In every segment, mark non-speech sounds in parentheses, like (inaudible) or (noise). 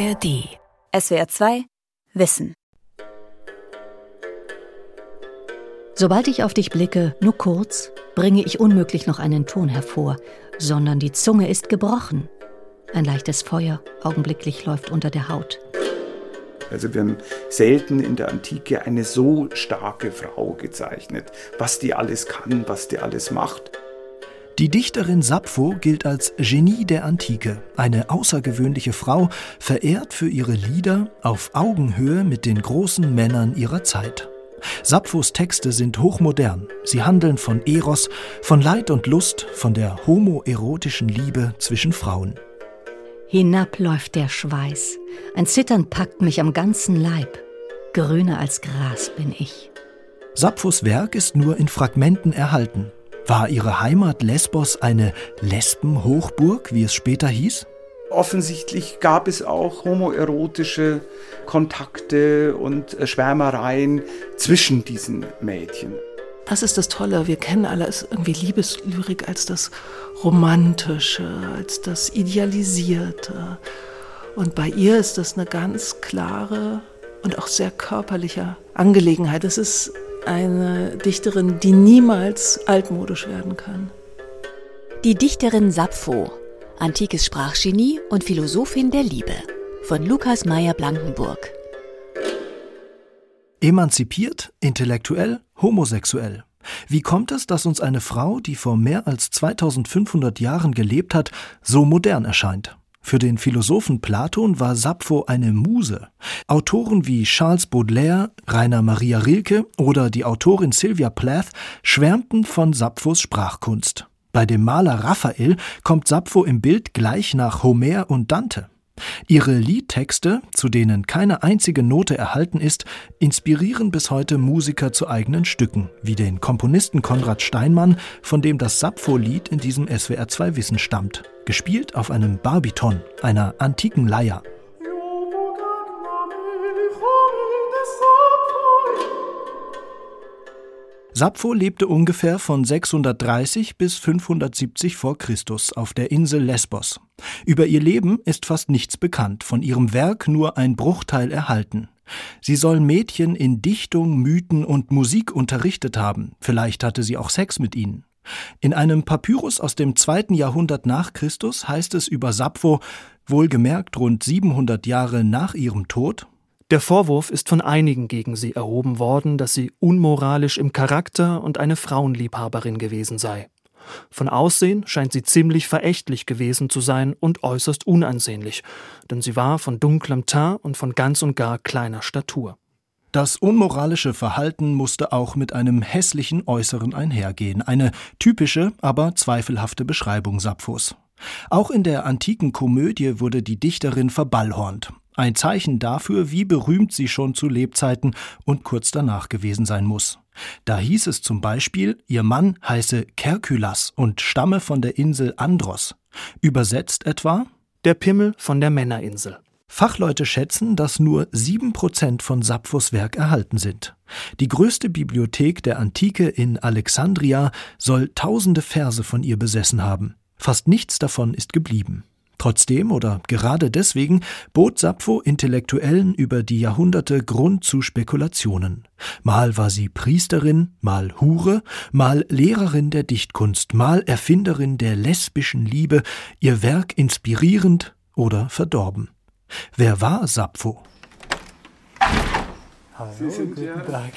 ARD. SWR 2 Wissen. Sobald ich auf dich blicke, nur kurz, bringe ich unmöglich noch einen Ton hervor, sondern die Zunge ist gebrochen. Ein leichtes Feuer augenblicklich läuft unter der Haut. Also wir haben selten in der Antike eine so starke Frau gezeichnet, was die alles kann, was die alles macht. Die Dichterin Sappho gilt als Genie der Antike, eine außergewöhnliche Frau, verehrt für ihre Lieder auf Augenhöhe mit den großen Männern ihrer Zeit. Sapphos Texte sind hochmodern. Sie handeln von Eros, von Leid und Lust, von der homoerotischen Liebe zwischen Frauen. Hinab läuft der Schweiß. Ein Zittern packt mich am ganzen Leib. Grüner als Gras bin ich. Sapphos Werk ist nur in Fragmenten erhalten. War ihre Heimat Lesbos eine Lesbenhochburg, wie es später hieß? Offensichtlich gab es auch homoerotische Kontakte und äh, Schwärmereien zwischen diesen Mädchen. Das ist das Tolle. Wir kennen alle irgendwie Liebeslyrik als das Romantische, als das Idealisierte. Und bei ihr ist das eine ganz klare und auch sehr körperliche Angelegenheit. Es ist eine Dichterin, die niemals altmodisch werden kann. Die Dichterin Sappho, antikes Sprachgenie und Philosophin der Liebe von Lukas Meyer Blankenburg. Emanzipiert, intellektuell, homosexuell. Wie kommt es, dass uns eine Frau, die vor mehr als 2500 Jahren gelebt hat, so modern erscheint? Für den Philosophen Platon war Sappho eine Muse. Autoren wie Charles Baudelaire, Rainer Maria Rilke oder die Autorin Sylvia Plath schwärmten von Sapphos Sprachkunst. Bei dem Maler Raphael kommt Sappho im Bild gleich nach Homer und Dante. Ihre Liedtexte, zu denen keine einzige Note erhalten ist, inspirieren bis heute Musiker zu eigenen Stücken, wie den Komponisten Konrad Steinmann, von dem das Sappho-Lied in diesem SWR2 Wissen stammt, gespielt auf einem Barbiton, einer antiken Leier. Sappho lebte ungefähr von 630 bis 570 vor Christus auf der Insel Lesbos. Über ihr Leben ist fast nichts bekannt, von ihrem Werk nur ein Bruchteil erhalten. Sie soll Mädchen in Dichtung, Mythen und Musik unterrichtet haben, vielleicht hatte sie auch Sex mit ihnen. In einem Papyrus aus dem zweiten Jahrhundert nach Christus heißt es über Sappho, wohlgemerkt rund 700 Jahre nach ihrem Tod, der Vorwurf ist von einigen gegen sie erhoben worden, dass sie unmoralisch im Charakter und eine Frauenliebhaberin gewesen sei. Von Aussehen scheint sie ziemlich verächtlich gewesen zu sein und äußerst unansehnlich, denn sie war von dunklem Teint und von ganz und gar kleiner Statur. Das unmoralische Verhalten musste auch mit einem hässlichen Äußeren einhergehen, eine typische, aber zweifelhafte Beschreibung Sapphos. Auch in der antiken Komödie wurde die Dichterin verballhornt, ein Zeichen dafür, wie berühmt sie schon zu Lebzeiten und kurz danach gewesen sein muss. Da hieß es zum Beispiel, ihr Mann heiße Kerkylas und stamme von der Insel Andros. Übersetzt etwa der Pimmel von der Männerinsel. Fachleute schätzen, dass nur sieben Prozent von Sapphos Werk erhalten sind. Die größte Bibliothek der Antike in Alexandria soll tausende Verse von ihr besessen haben. Fast nichts davon ist geblieben. Trotzdem oder gerade deswegen bot Sappho Intellektuellen über die Jahrhunderte Grund zu Spekulationen. Mal war sie Priesterin, mal Hure, mal Lehrerin der Dichtkunst, mal Erfinderin der lesbischen Liebe, ihr Werk inspirierend oder verdorben. Wer war Sappho? Hallo, guten Tag.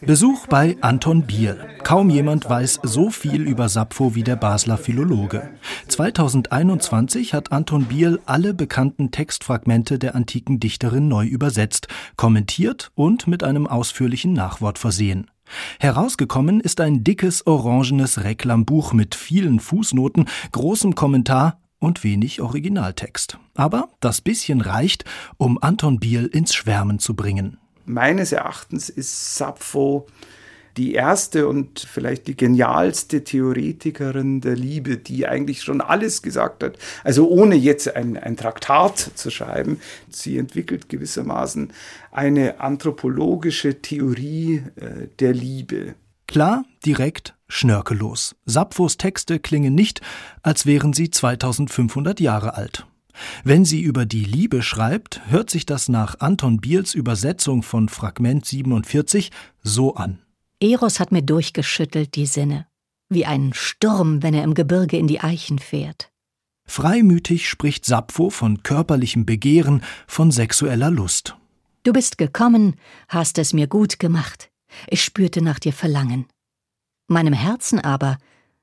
Besuch bei Anton Biel. Kaum jemand weiß so viel über Sappho wie der Basler Philologe. 2021 hat Anton Biel alle bekannten Textfragmente der antiken Dichterin neu übersetzt, kommentiert und mit einem ausführlichen Nachwort versehen. Herausgekommen ist ein dickes orangenes Reklambuch mit vielen Fußnoten, großem Kommentar und wenig Originaltext. Aber das bisschen reicht, um Anton Biel ins Schwärmen zu bringen. Meines Erachtens ist Sappho die erste und vielleicht die genialste Theoretikerin der Liebe, die eigentlich schon alles gesagt hat. Also ohne jetzt ein, ein Traktat zu schreiben. Sie entwickelt gewissermaßen eine anthropologische Theorie äh, der Liebe. Klar, direkt, schnörkellos. Sapphos Texte klingen nicht, als wären sie 2500 Jahre alt. Wenn sie über die Liebe schreibt, hört sich das nach Anton Biels Übersetzung von Fragment 47 so an. Eros hat mir durchgeschüttelt die Sinne, wie ein Sturm, wenn er im Gebirge in die Eichen fährt. Freimütig spricht Sappho von körperlichem Begehren, von sexueller Lust. Du bist gekommen, hast es mir gut gemacht. Ich spürte nach dir Verlangen. Meinem Herzen aber,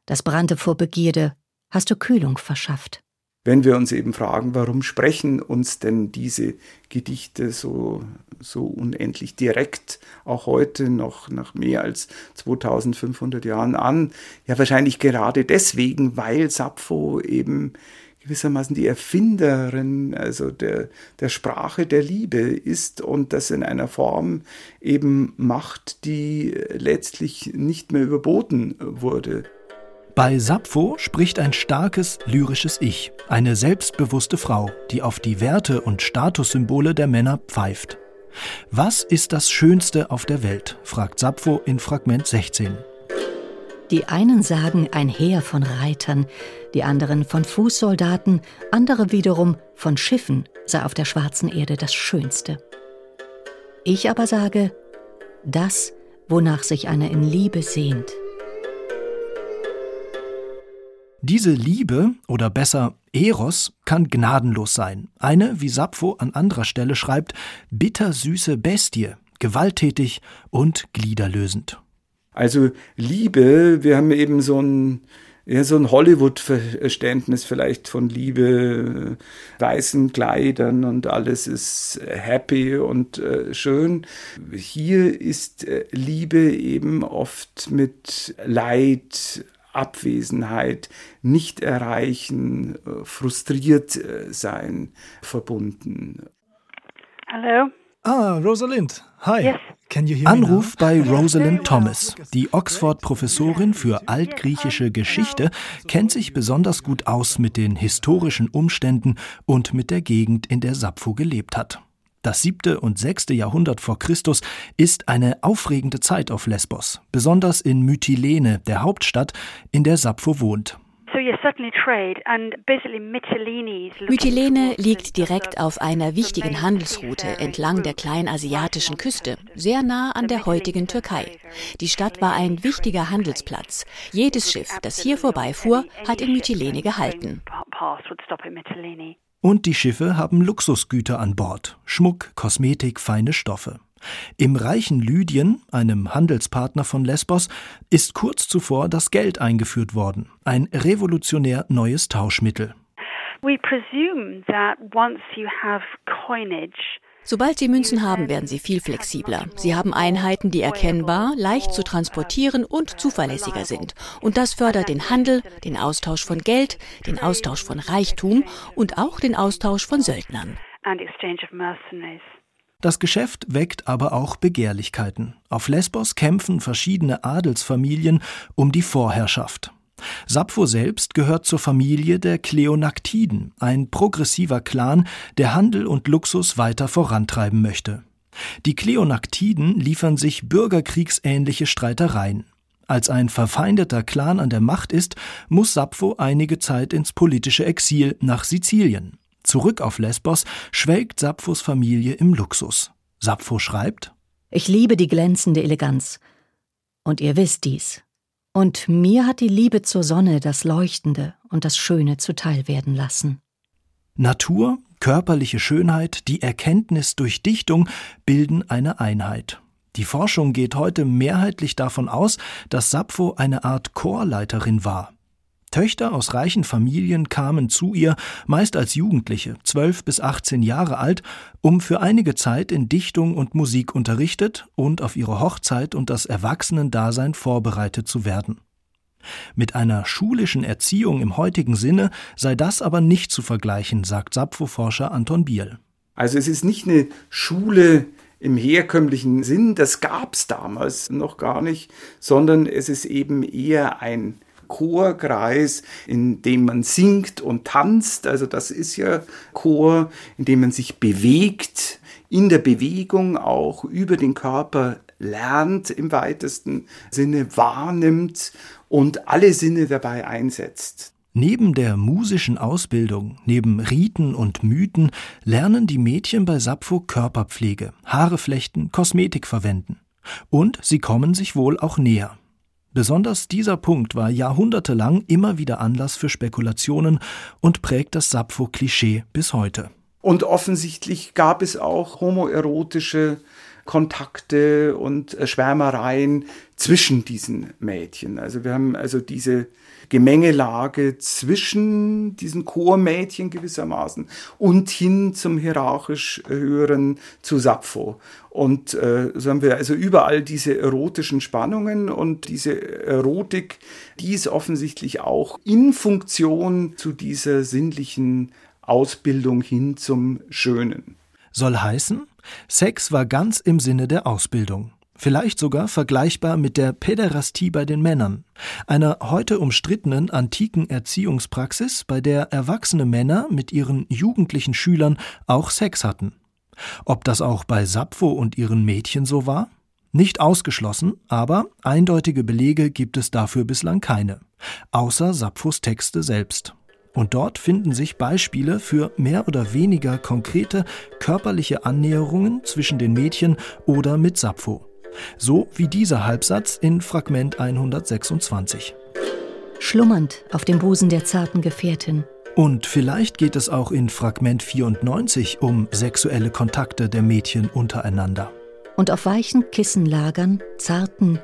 das brannte vor Begierde, hast du Kühlung verschafft wenn wir uns eben fragen, warum sprechen uns denn diese Gedichte so, so unendlich direkt auch heute noch nach mehr als 2500 Jahren an? Ja, wahrscheinlich gerade deswegen, weil Sappho eben gewissermaßen die Erfinderin also der, der Sprache der Liebe ist und das in einer Form eben macht, die letztlich nicht mehr überboten wurde. Bei Sappho spricht ein starkes lyrisches Ich, eine selbstbewusste Frau, die auf die Werte und Statussymbole der Männer pfeift. Was ist das Schönste auf der Welt? fragt Sappho in Fragment 16. Die einen sagen ein Heer von Reitern, die anderen von Fußsoldaten, andere wiederum von Schiffen sei auf der schwarzen Erde das Schönste. Ich aber sage, das, wonach sich einer in Liebe sehnt. Diese Liebe, oder besser Eros, kann gnadenlos sein. Eine, wie Sappho an anderer Stelle schreibt, bittersüße Bestie, gewalttätig und gliederlösend. Also Liebe, wir haben eben so ein, ja, so ein Hollywood-Verständnis vielleicht von Liebe, weißen Kleidern und alles ist happy und äh, schön. Hier ist äh, Liebe eben oft mit Leid, Abwesenheit, nicht erreichen, äh, frustriert äh, sein verbunden. Hallo. Ah, Rosalind. Hi. Yes. Can you hear Anruf bei Rosalind Thomas. Die Oxford-Professorin für altgriechische Geschichte kennt sich besonders gut aus mit den historischen Umständen und mit der Gegend, in der Sappho gelebt hat. Das siebte und sechste Jahrhundert vor Christus ist eine aufregende Zeit auf Lesbos, besonders in Mytilene, der Hauptstadt, in der Sappho wohnt. Mytilene liegt direkt auf einer wichtigen Handelsroute entlang der kleinasiatischen Küste, sehr nah an der heutigen Türkei. Die Stadt war ein wichtiger Handelsplatz. Jedes Schiff, das hier vorbeifuhr, hat in Mytilene gehalten. Und die Schiffe haben Luxusgüter an Bord, Schmuck, Kosmetik, feine Stoffe. Im reichen Lydien, einem Handelspartner von Lesbos, ist kurz zuvor das Geld eingeführt worden, ein revolutionär neues Tauschmittel. We presume that once you have coinage Sobald Sie Münzen haben, werden sie viel flexibler. Sie haben Einheiten, die erkennbar, leicht zu transportieren und zuverlässiger sind. Und das fördert den Handel, den Austausch von Geld, den Austausch von Reichtum und auch den Austausch von Söldnern. Das Geschäft weckt aber auch Begehrlichkeiten. Auf Lesbos kämpfen verschiedene Adelsfamilien um die Vorherrschaft. Sappho selbst gehört zur Familie der Kleonaktiden, ein progressiver Clan, der Handel und Luxus weiter vorantreiben möchte. Die Kleonaktiden liefern sich bürgerkriegsähnliche Streitereien. Als ein verfeindeter Clan an der Macht ist, muss Sappho einige Zeit ins politische Exil nach Sizilien. Zurück auf Lesbos schwelgt Sapphos Familie im Luxus. Sappho schreibt: Ich liebe die glänzende Eleganz. Und ihr wisst dies. Und mir hat die Liebe zur Sonne das Leuchtende und das Schöne zuteil werden lassen. Natur, körperliche Schönheit, die Erkenntnis durch Dichtung bilden eine Einheit. Die Forschung geht heute mehrheitlich davon aus, dass Sappho eine Art Chorleiterin war. Töchter aus reichen Familien kamen zu ihr, meist als Jugendliche, zwölf bis achtzehn Jahre alt, um für einige Zeit in Dichtung und Musik unterrichtet und auf ihre Hochzeit und das Erwachsenendasein vorbereitet zu werden. Mit einer schulischen Erziehung im heutigen Sinne sei das aber nicht zu vergleichen, sagt Sappho-Forscher Anton Biel. Also es ist nicht eine Schule im herkömmlichen Sinn, das gab es damals noch gar nicht, sondern es ist eben eher ein Chorkreis, in dem man singt und tanzt. Also das ist ja Chor, in dem man sich bewegt, in der Bewegung auch über den Körper lernt im weitesten Sinne, wahrnimmt und alle Sinne dabei einsetzt. Neben der musischen Ausbildung, neben Riten und Mythen lernen die Mädchen bei Sappho Körperpflege, Haare flechten, Kosmetik verwenden. Und sie kommen sich wohl auch näher. Besonders dieser Punkt war jahrhundertelang immer wieder Anlass für Spekulationen und prägt das Sappho-Klischee bis heute. Und offensichtlich gab es auch homoerotische Kontakte und äh, Schwärmereien zwischen diesen Mädchen. Also wir haben also diese Gemengelage zwischen diesen Chormädchen gewissermaßen und hin zum hierarchisch höheren zu Sappho. Und äh, so haben wir also überall diese erotischen Spannungen und diese Erotik, die ist offensichtlich auch in Funktion zu dieser sinnlichen Ausbildung hin zum Schönen. Soll heißen, Sex war ganz im Sinne der Ausbildung vielleicht sogar vergleichbar mit der Päderastie bei den Männern, einer heute umstrittenen antiken Erziehungspraxis, bei der erwachsene Männer mit ihren jugendlichen Schülern auch Sex hatten. Ob das auch bei Sappho und ihren Mädchen so war? Nicht ausgeschlossen, aber eindeutige Belege gibt es dafür bislang keine, außer Sapphos Texte selbst. Und dort finden sich Beispiele für mehr oder weniger konkrete körperliche Annäherungen zwischen den Mädchen oder mit Sappho. So wie dieser Halbsatz in Fragment 126. Schlummernd auf dem Busen der zarten Gefährtin. Und vielleicht geht es auch in Fragment 94 um sexuelle Kontakte der Mädchen untereinander. Und auf weichen Kissenlagern, zarten,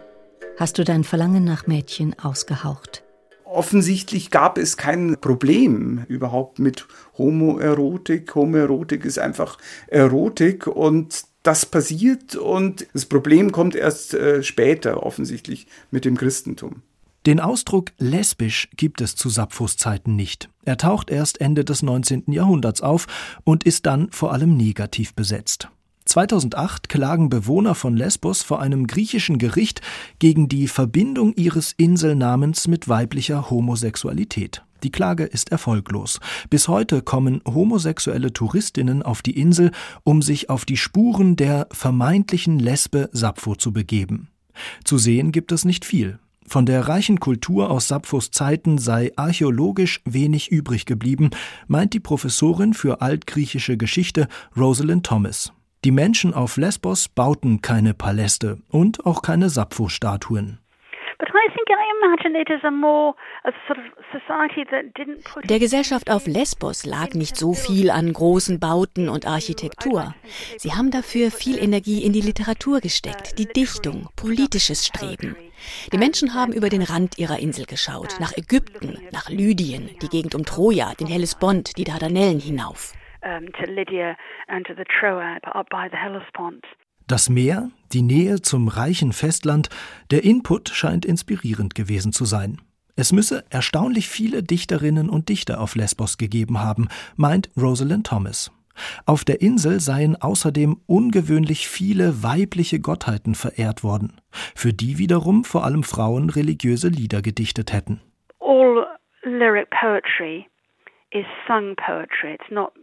hast du dein Verlangen nach Mädchen ausgehaucht. Offensichtlich gab es kein Problem überhaupt mit Homoerotik. Homoerotik ist einfach Erotik und das passiert und das Problem kommt erst äh, später offensichtlich mit dem Christentum. Den Ausdruck lesbisch gibt es zu Sapphos Zeiten nicht. Er taucht erst Ende des 19. Jahrhunderts auf und ist dann vor allem negativ besetzt. 2008 klagen Bewohner von Lesbos vor einem griechischen Gericht gegen die Verbindung ihres Inselnamens mit weiblicher Homosexualität. Die Klage ist erfolglos. Bis heute kommen homosexuelle Touristinnen auf die Insel, um sich auf die Spuren der vermeintlichen Lesbe Sappho zu begeben. Zu sehen gibt es nicht viel. Von der reichen Kultur aus Sapphos Zeiten sei archäologisch wenig übrig geblieben, meint die Professorin für altgriechische Geschichte Rosalind Thomas. Die Menschen auf Lesbos bauten keine Paläste und auch keine Sappho-Statuen. Der Gesellschaft auf Lesbos lag nicht so viel an großen Bauten und Architektur. Sie haben dafür viel Energie in die Literatur gesteckt, die Dichtung, politisches Streben. Die Menschen haben über den Rand ihrer Insel geschaut, nach Ägypten, nach Lydien, die Gegend um Troja, den Hellespont, die Dardanellen hinauf. Das Meer, die Nähe zum reichen Festland, der Input scheint inspirierend gewesen zu sein. Es müsse erstaunlich viele Dichterinnen und Dichter auf Lesbos gegeben haben, meint Rosalind Thomas. Auf der Insel seien außerdem ungewöhnlich viele weibliche Gottheiten verehrt worden, für die wiederum vor allem Frauen religiöse Lieder gedichtet hätten. All lyric poetry is sung poetry. It's not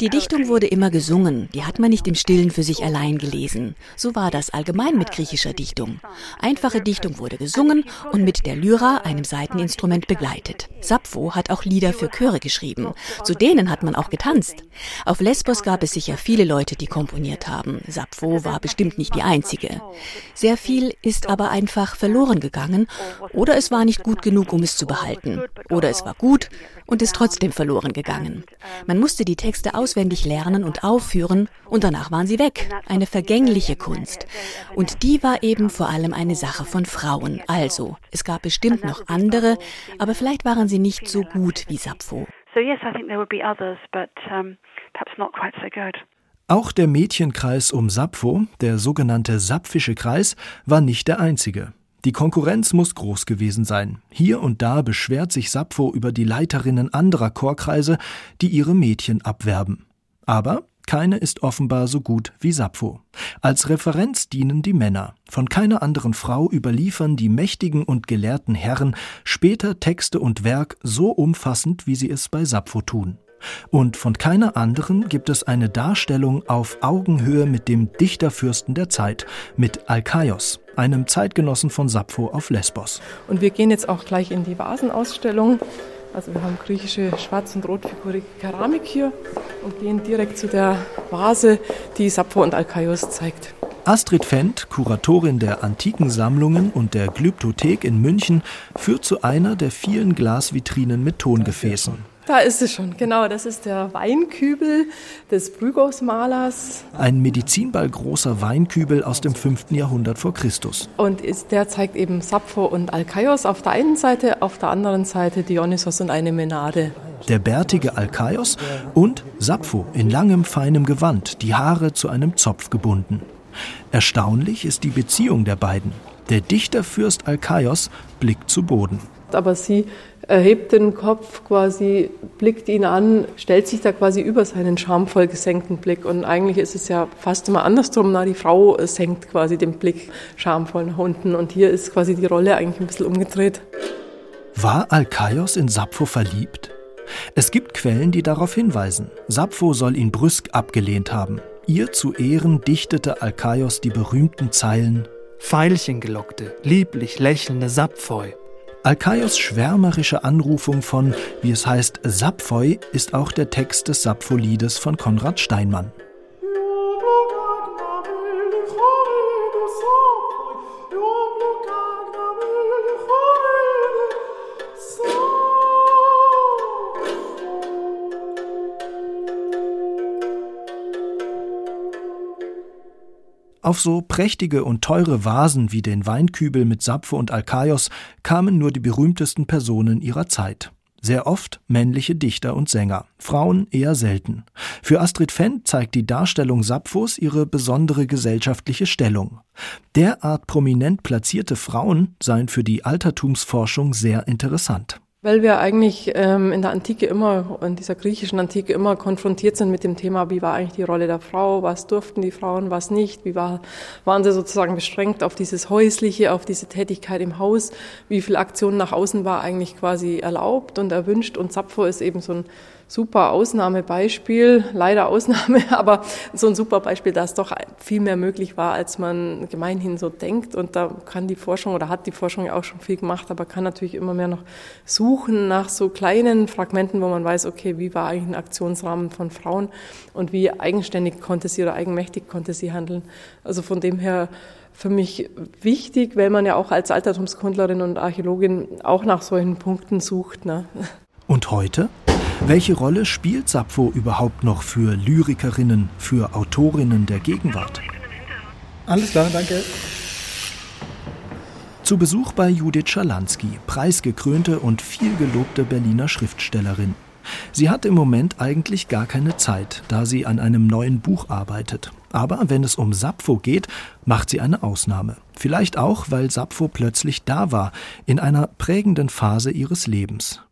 die Dichtung wurde immer gesungen, die hat man nicht im Stillen für sich allein gelesen. So war das allgemein mit griechischer Dichtung. Einfache Dichtung wurde gesungen und mit der Lyra, einem Saiteninstrument, begleitet. Sappho hat auch Lieder für Chöre geschrieben. Zu denen hat man auch getanzt. Auf Lesbos gab es sicher viele Leute, die komponiert haben. Sappho war bestimmt nicht die einzige. Sehr viel ist aber einfach verloren gegangen oder es war nicht gut genug, um es zu behalten. Oder es war gut und ist trotzdem verloren gegangen. Man musste die Texte auswendig lernen und aufführen und danach waren sie weg. Eine vergängliche Kunst. Und die war eben vor allem eine Sache von Frauen. Also, es gab bestimmt noch andere, aber vielleicht waren sie nicht so gut wie Sappho. Auch der Mädchenkreis um Sappho, der sogenannte Sapphische Kreis, war nicht der einzige. Die Konkurrenz muss groß gewesen sein. Hier und da beschwert sich Sappho über die Leiterinnen anderer Chorkreise, die ihre Mädchen abwerben. Aber keine ist offenbar so gut wie Sappho. Als Referenz dienen die Männer. Von keiner anderen Frau überliefern die mächtigen und gelehrten Herren später Texte und Werk so umfassend, wie sie es bei Sappho tun. Und von keiner anderen gibt es eine Darstellung auf Augenhöhe mit dem Dichterfürsten der Zeit, mit Alkaios, einem Zeitgenossen von Sappho auf Lesbos. Und wir gehen jetzt auch gleich in die Vasenausstellung. Also wir haben griechische schwarz- und rotfigurige Keramik hier und gehen direkt zu der Vase, die Sappho und Alkaios zeigt. Astrid Fendt, Kuratorin der antiken Sammlungen und der Glyptothek in München, führt zu einer der vielen Glasvitrinen mit Tongefäßen. Da ist es schon, genau. Das ist der Weinkübel des Brygos-Malers. Ein medizinballgroßer Weinkübel aus dem 5. Jahrhundert vor Christus. Und ist, der zeigt eben Sappho und Alkaios auf der einen Seite, auf der anderen Seite Dionysos und eine Menade. Der bärtige Alkaios und Sappho in langem, feinem Gewand, die Haare zu einem Zopf gebunden. Erstaunlich ist die Beziehung der beiden. Der Dichterfürst Alkaios blickt zu Boden. Aber sie erhebt den Kopf quasi, blickt ihn an, stellt sich da quasi über seinen schamvoll gesenkten Blick. Und eigentlich ist es ja fast immer andersrum. Na, die Frau senkt quasi den Blick schamvoll nach unten. Und hier ist quasi die Rolle eigentlich ein bisschen umgedreht. War Alkaios in Sappho verliebt? Es gibt Quellen, die darauf hinweisen. Sappho soll ihn brüsk abgelehnt haben. Ihr zu Ehren dichtete Alkaios die berühmten Zeilen Veilchengelockte, lieblich lächelnde Sapphoi. Alkaios schwärmerische Anrufung von, wie es heißt, Sapphoi ist auch der Text des Sappho-Liedes von Konrad Steinmann. Auf so prächtige und teure Vasen wie den Weinkübel mit Sappho und Alkaios kamen nur die berühmtesten Personen ihrer Zeit. Sehr oft männliche Dichter und Sänger, Frauen eher selten. Für Astrid Fendt zeigt die Darstellung Sapphos ihre besondere gesellschaftliche Stellung. Derart prominent platzierte Frauen seien für die Altertumsforschung sehr interessant. Weil wir eigentlich ähm, in der Antike immer, in dieser griechischen Antike immer konfrontiert sind mit dem Thema, wie war eigentlich die Rolle der Frau, was durften die Frauen, was nicht, wie war, waren sie sozusagen beschränkt auf dieses Häusliche, auf diese Tätigkeit im Haus, wie viel Aktion nach außen war eigentlich quasi erlaubt und erwünscht und Sappho ist eben so ein super Ausnahmebeispiel, leider Ausnahme, (laughs) aber so ein super Beispiel, dass doch viel mehr möglich war, als man gemeinhin so denkt. Und da kann die Forschung oder hat die Forschung ja auch schon viel gemacht, aber kann natürlich immer mehr noch suchen nach so kleinen Fragmenten, wo man weiß, okay, wie war eigentlich ein Aktionsrahmen von Frauen und wie eigenständig konnte sie oder eigenmächtig konnte sie handeln. Also von dem her für mich wichtig, weil man ja auch als Altertumskundlerin und Archäologin auch nach solchen Punkten sucht. Ne? Und heute? Welche Rolle spielt Sappho überhaupt noch für Lyrikerinnen, für Autorinnen der Gegenwart? Alles klar, danke. Zu Besuch bei Judith Schalansky, preisgekrönte und vielgelobte Berliner Schriftstellerin. Sie hat im Moment eigentlich gar keine Zeit, da sie an einem neuen Buch arbeitet. Aber wenn es um Sappho geht, macht sie eine Ausnahme. Vielleicht auch, weil Sappho plötzlich da war, in einer prägenden Phase ihres Lebens.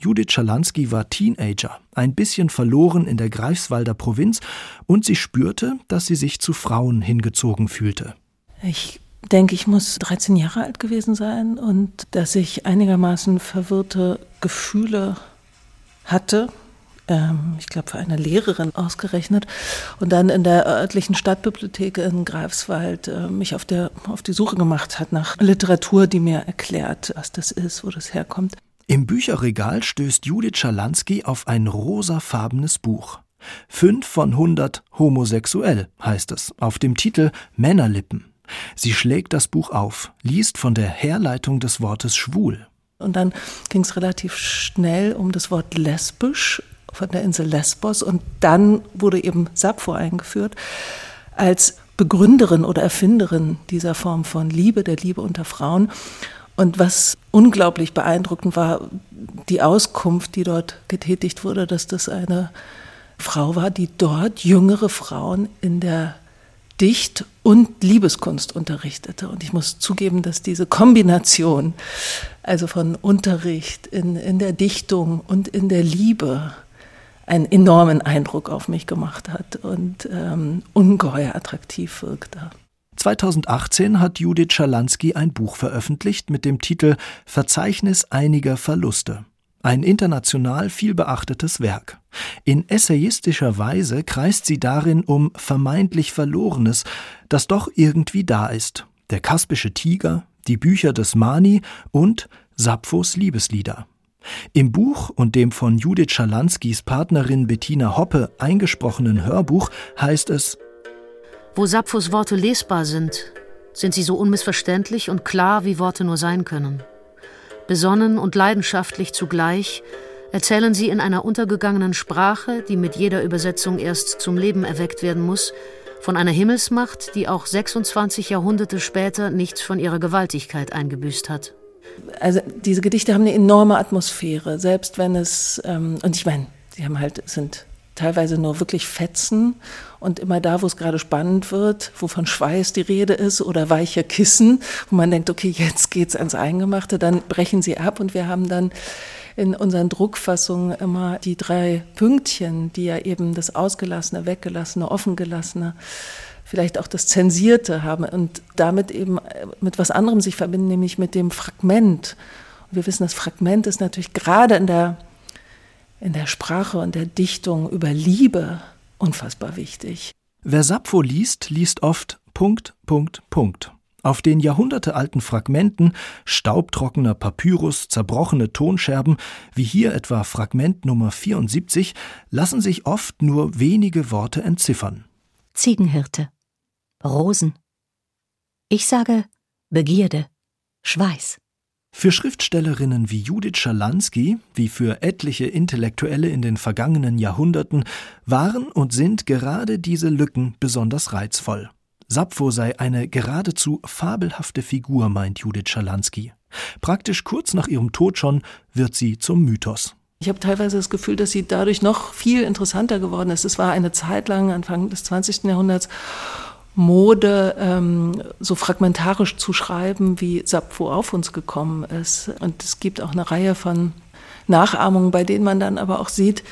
Judith Schalansky war Teenager, ein bisschen verloren in der Greifswalder Provinz, und sie spürte, dass sie sich zu Frauen hingezogen fühlte. Ich denke, ich muss 13 Jahre alt gewesen sein und dass ich einigermaßen verwirrte Gefühle hatte. Ähm, ich glaube, für eine Lehrerin ausgerechnet. Und dann in der örtlichen Stadtbibliothek in Greifswald äh, mich auf, der, auf die Suche gemacht hat nach Literatur, die mir erklärt, was das ist, wo das herkommt. Im Bücherregal stößt Judith Schalansky auf ein rosafarbenes Buch. Fünf von hundert homosexuell heißt es, auf dem Titel Männerlippen. Sie schlägt das Buch auf, liest von der Herleitung des Wortes schwul. Und dann ging es relativ schnell um das Wort lesbisch von der Insel Lesbos und dann wurde eben Sappho eingeführt als Begründerin oder Erfinderin dieser Form von Liebe, der Liebe unter Frauen. Und was unglaublich beeindruckend war, die Auskunft, die dort getätigt wurde, dass das eine Frau war, die dort jüngere Frauen in der Dicht- und Liebeskunst unterrichtete. Und ich muss zugeben, dass diese Kombination, also von Unterricht in, in der Dichtung und in der Liebe, einen enormen Eindruck auf mich gemacht hat und ähm, ungeheuer attraktiv wirkte. 2018 hat Judith Schalansky ein Buch veröffentlicht mit dem Titel Verzeichnis einiger Verluste. Ein international vielbeachtetes Werk. In essayistischer Weise kreist sie darin um vermeintlich Verlorenes, das doch irgendwie da ist. Der kaspische Tiger, die Bücher des Mani und Sapphos Liebeslieder. Im Buch und dem von Judith Schalanskis Partnerin Bettina Hoppe eingesprochenen Hörbuch heißt es Wo Sapphos Worte lesbar sind, sind sie so unmissverständlich und klar, wie Worte nur sein können. Besonnen und leidenschaftlich zugleich erzählen sie in einer untergegangenen Sprache, die mit jeder Übersetzung erst zum Leben erweckt werden muss, von einer Himmelsmacht, die auch 26 Jahrhunderte später nichts von ihrer Gewaltigkeit eingebüßt hat. Also diese Gedichte haben eine enorme Atmosphäre, selbst wenn es, ähm, und ich meine, sie haben halt, sind teilweise nur wirklich Fetzen und immer da, wo es gerade spannend wird, wo von Schweiß die Rede ist oder weiche Kissen, wo man denkt, okay, jetzt geht's ans Eingemachte, dann brechen sie ab und wir haben dann in unseren Druckfassungen immer die drei Pünktchen, die ja eben das Ausgelassene, Weggelassene, Offengelassene, vielleicht auch das Zensierte haben und damit eben mit was anderem sich verbinden, nämlich mit dem Fragment. Und wir wissen, das Fragment ist natürlich gerade in der, in der Sprache und der Dichtung über Liebe unfassbar wichtig. Wer Sappho liest, liest oft Punkt, Punkt, Punkt. Auf den jahrhundertealten Fragmenten staubtrockener Papyrus, zerbrochene Tonscherben, wie hier etwa Fragment Nummer 74, lassen sich oft nur wenige Worte entziffern. Ziegenhirte, Rosen. Ich sage Begierde, Schweiß. Für Schriftstellerinnen wie Judith Schalansky, wie für etliche Intellektuelle in den vergangenen Jahrhunderten, waren und sind gerade diese Lücken besonders reizvoll. Sappho sei eine geradezu fabelhafte Figur, meint Judith Schalansky. Praktisch kurz nach ihrem Tod schon wird sie zum Mythos. Ich habe teilweise das Gefühl, dass sie dadurch noch viel interessanter geworden ist. Es war eine Zeit lang, Anfang des 20. Jahrhunderts, Mode ähm, so fragmentarisch zu schreiben, wie Sappho auf uns gekommen ist. Und es gibt auch eine Reihe von Nachahmungen, bei denen man dann aber auch sieht,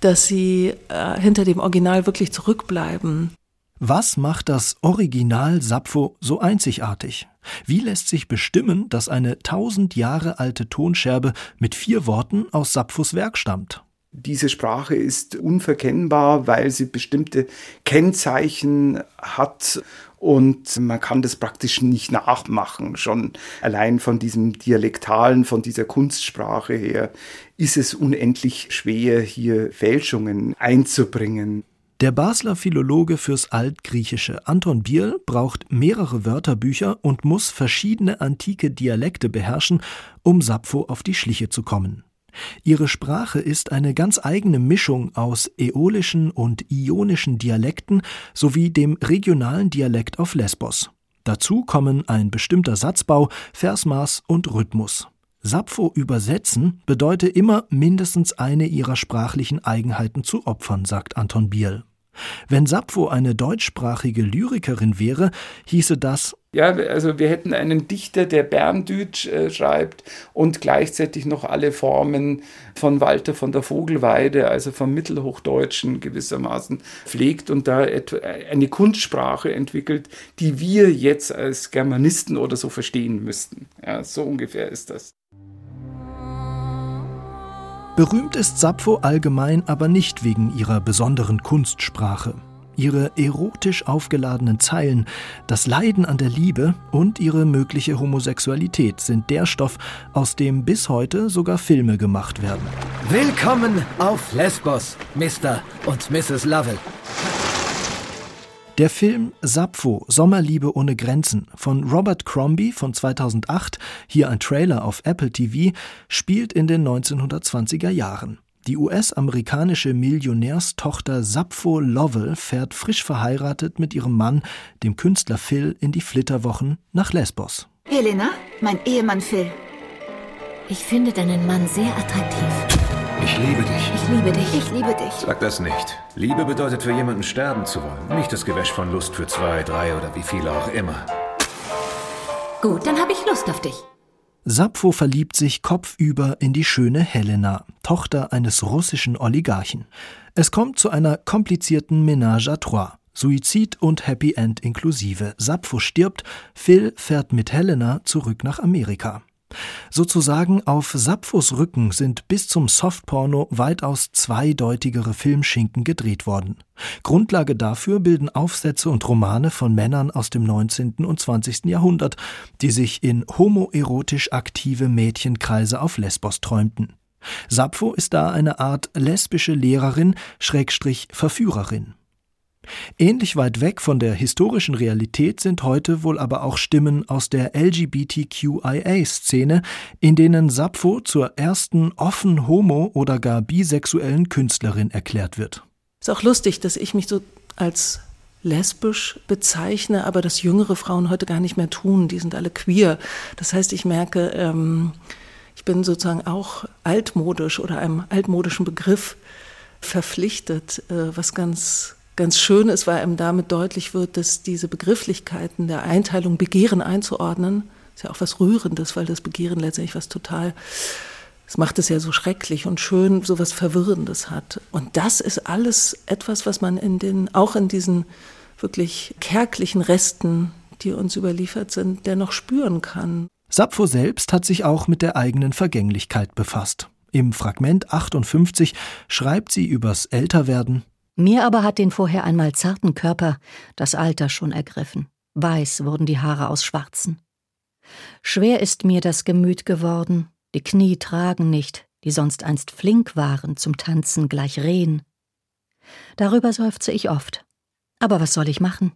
dass sie äh, hinter dem Original wirklich zurückbleiben. Was macht das Original Sappho so einzigartig? Wie lässt sich bestimmen, dass eine tausend Jahre alte Tonscherbe mit vier Worten aus Sapphos Werk stammt? Diese Sprache ist unverkennbar, weil sie bestimmte Kennzeichen hat und man kann das praktisch nicht nachmachen. Schon allein von diesem Dialektalen, von dieser Kunstsprache her ist es unendlich schwer, hier Fälschungen einzubringen. Der Basler Philologe fürs Altgriechische Anton Bierl braucht mehrere Wörterbücher und muss verschiedene antike Dialekte beherrschen, um Sappho auf die Schliche zu kommen. Ihre Sprache ist eine ganz eigene Mischung aus äolischen und ionischen Dialekten sowie dem regionalen Dialekt auf Lesbos. Dazu kommen ein bestimmter Satzbau, Versmaß und Rhythmus. Sappho übersetzen bedeutet immer mindestens eine ihrer sprachlichen Eigenheiten zu opfern, sagt Anton Bierl. Wenn Sappho eine deutschsprachige Lyrikerin wäre, hieße das ja, also wir hätten einen Dichter, der Berndeutsch äh, schreibt und gleichzeitig noch alle Formen von Walter von der Vogelweide, also vom Mittelhochdeutschen gewissermaßen pflegt und da eine Kunstsprache entwickelt, die wir jetzt als Germanisten oder so verstehen müssten. Ja, so ungefähr ist das. Berühmt ist Sappho allgemein aber nicht wegen ihrer besonderen Kunstsprache. Ihre erotisch aufgeladenen Zeilen, das Leiden an der Liebe und ihre mögliche Homosexualität sind der Stoff, aus dem bis heute sogar Filme gemacht werden. Willkommen auf Lesbos, Mr. und Mrs. Lovell. Der Film Sappho Sommerliebe ohne Grenzen von Robert Crombie von 2008, hier ein Trailer auf Apple TV, spielt in den 1920er Jahren. Die US-amerikanische Millionärstochter Sappho Lovell fährt frisch verheiratet mit ihrem Mann, dem Künstler Phil, in die Flitterwochen nach Lesbos. Helena, mein Ehemann Phil. Ich finde deinen Mann sehr attraktiv. Ich liebe dich. Ich liebe dich. Ich liebe dich. Sag das nicht. Liebe bedeutet für jemanden sterben zu wollen, nicht das Gewäsch von Lust für zwei, drei oder wie viele auch immer. Gut, dann habe ich Lust auf dich. Sappho verliebt sich kopfüber in die schöne Helena, Tochter eines russischen Oligarchen. Es kommt zu einer komplizierten Ménage à trois. Suizid und Happy End inklusive. Sappho stirbt, Phil fährt mit Helena zurück nach Amerika. Sozusagen auf Sapphos Rücken sind bis zum Softporno weitaus zweideutigere Filmschinken gedreht worden. Grundlage dafür bilden Aufsätze und Romane von Männern aus dem 19. und 20. Jahrhundert, die sich in homoerotisch aktive Mädchenkreise auf Lesbos träumten. Sappho ist da eine Art lesbische Lehrerin, Schrägstrich Verführerin. Ähnlich weit weg von der historischen Realität sind heute wohl aber auch Stimmen aus der LGBTQIA-Szene, in denen Sappho zur ersten offen homo- oder gar bisexuellen Künstlerin erklärt wird. Ist auch lustig, dass ich mich so als lesbisch bezeichne, aber das jüngere Frauen heute gar nicht mehr tun. Die sind alle queer. Das heißt, ich merke, ähm, ich bin sozusagen auch altmodisch oder einem altmodischen Begriff verpflichtet, äh, was ganz ganz schön ist, weil einem damit deutlich wird, dass diese Begrifflichkeiten der Einteilung Begehren einzuordnen, ist ja auch was Rührendes, weil das Begehren letztendlich was total das macht es ja so schrecklich und schön, so was Verwirrendes hat. Und das ist alles etwas, was man in den, auch in diesen wirklich kärglichen Resten, die uns überliefert sind, dennoch spüren kann. Sappho selbst hat sich auch mit der eigenen Vergänglichkeit befasst. Im Fragment 58 schreibt sie übers Älterwerden. Mir aber hat den vorher einmal zarten Körper das Alter schon ergriffen. Weiß wurden die Haare aus Schwarzen. Schwer ist mir das Gemüt geworden, die Knie tragen nicht, die sonst einst flink waren zum Tanzen gleich Rehen. Darüber seufze ich oft. Aber was soll ich machen?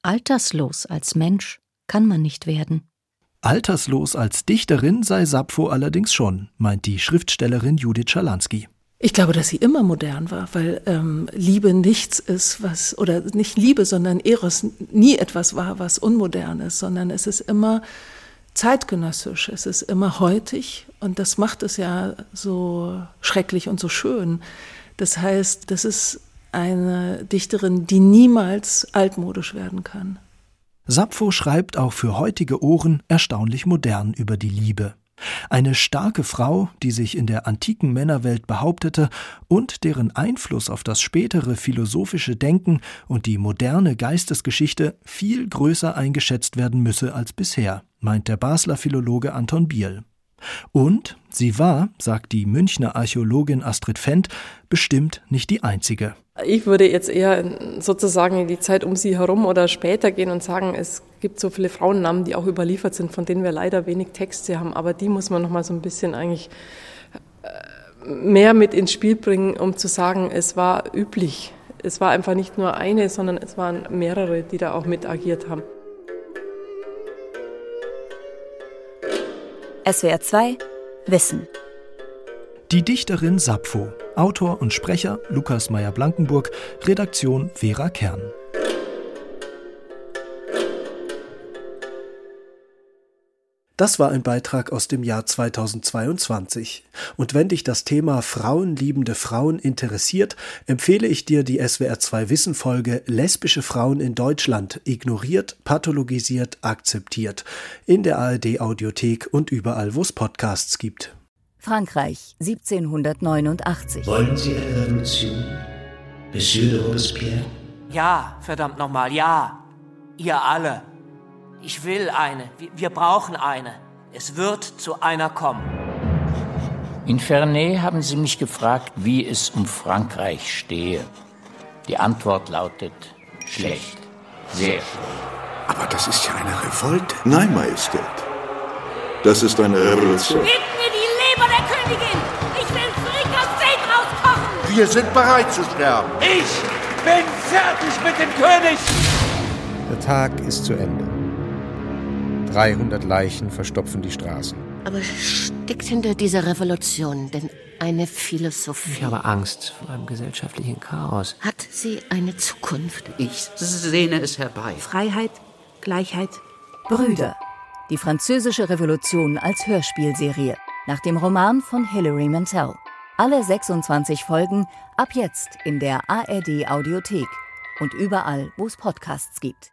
Alterslos als Mensch kann man nicht werden. Alterslos als Dichterin sei Sappho allerdings schon, meint die Schriftstellerin Judith Schalansky. Ich glaube, dass sie immer modern war, weil ähm, Liebe nichts ist, was, oder nicht Liebe, sondern Eros nie etwas war, was unmodern ist, sondern es ist immer zeitgenössisch, es ist immer heutig und das macht es ja so schrecklich und so schön. Das heißt, das ist eine Dichterin, die niemals altmodisch werden kann. Sappho schreibt auch für heutige Ohren erstaunlich modern über die Liebe. Eine starke Frau, die sich in der antiken Männerwelt behauptete und deren Einfluss auf das spätere philosophische Denken und die moderne Geistesgeschichte viel größer eingeschätzt werden müsse als bisher, meint der Basler Philologe Anton Biel. Und sie war, sagt die Münchner Archäologin Astrid Fendt, bestimmt nicht die einzige. Ich würde jetzt eher sozusagen in die Zeit um sie herum oder später gehen und sagen, es gibt so viele Frauennamen, die auch überliefert sind, von denen wir leider wenig Texte haben, aber die muss man noch mal so ein bisschen eigentlich äh, mehr mit ins Spiel bringen, um zu sagen, es war üblich. Es war einfach nicht nur eine, sondern es waren mehrere, die da auch mit agiert haben. SWR 2 Wissen. Die Dichterin Sappho, Autor und Sprecher Lukas Meyer-Blankenburg, Redaktion Vera Kern. Das war ein Beitrag aus dem Jahr 2022. Und wenn dich das Thema frauenliebende Frauen interessiert, empfehle ich dir die SWR2 Wissen Folge Lesbische Frauen in Deutschland ignoriert, pathologisiert, akzeptiert in der ARD Audiothek und überall, wo es Podcasts gibt. Frankreich 1789. Wollen Sie eine Revolution? Monsieur de Robespierre? Ja, verdammt nochmal, ja. Ihr alle. Ich will eine. Wir brauchen eine. Es wird zu einer kommen. In Ferney haben Sie mich gefragt, wie es um Frankreich stehe. Die Antwort lautet schlecht. Sehr schlecht. Aber das ist ja eine Revolte. Nein, Majestät. Das ist eine Revolution. Königin! Ich will Frikassee rauskochen! Wir sind bereit zu sterben! Ich bin fertig mit dem König! Der Tag ist zu Ende. 300 Leichen verstopfen die Straßen. Aber steckt hinter dieser Revolution denn eine Philosophie? Ich habe Angst vor einem gesellschaftlichen Chaos. Hat sie eine Zukunft? Ich sehne es herbei. Freiheit, Gleichheit, Brüder. Die französische Revolution als Hörspielserie nach dem Roman von Hilary Mantel. Alle 26 Folgen ab jetzt in der ARD Audiothek und überall, wo es Podcasts gibt.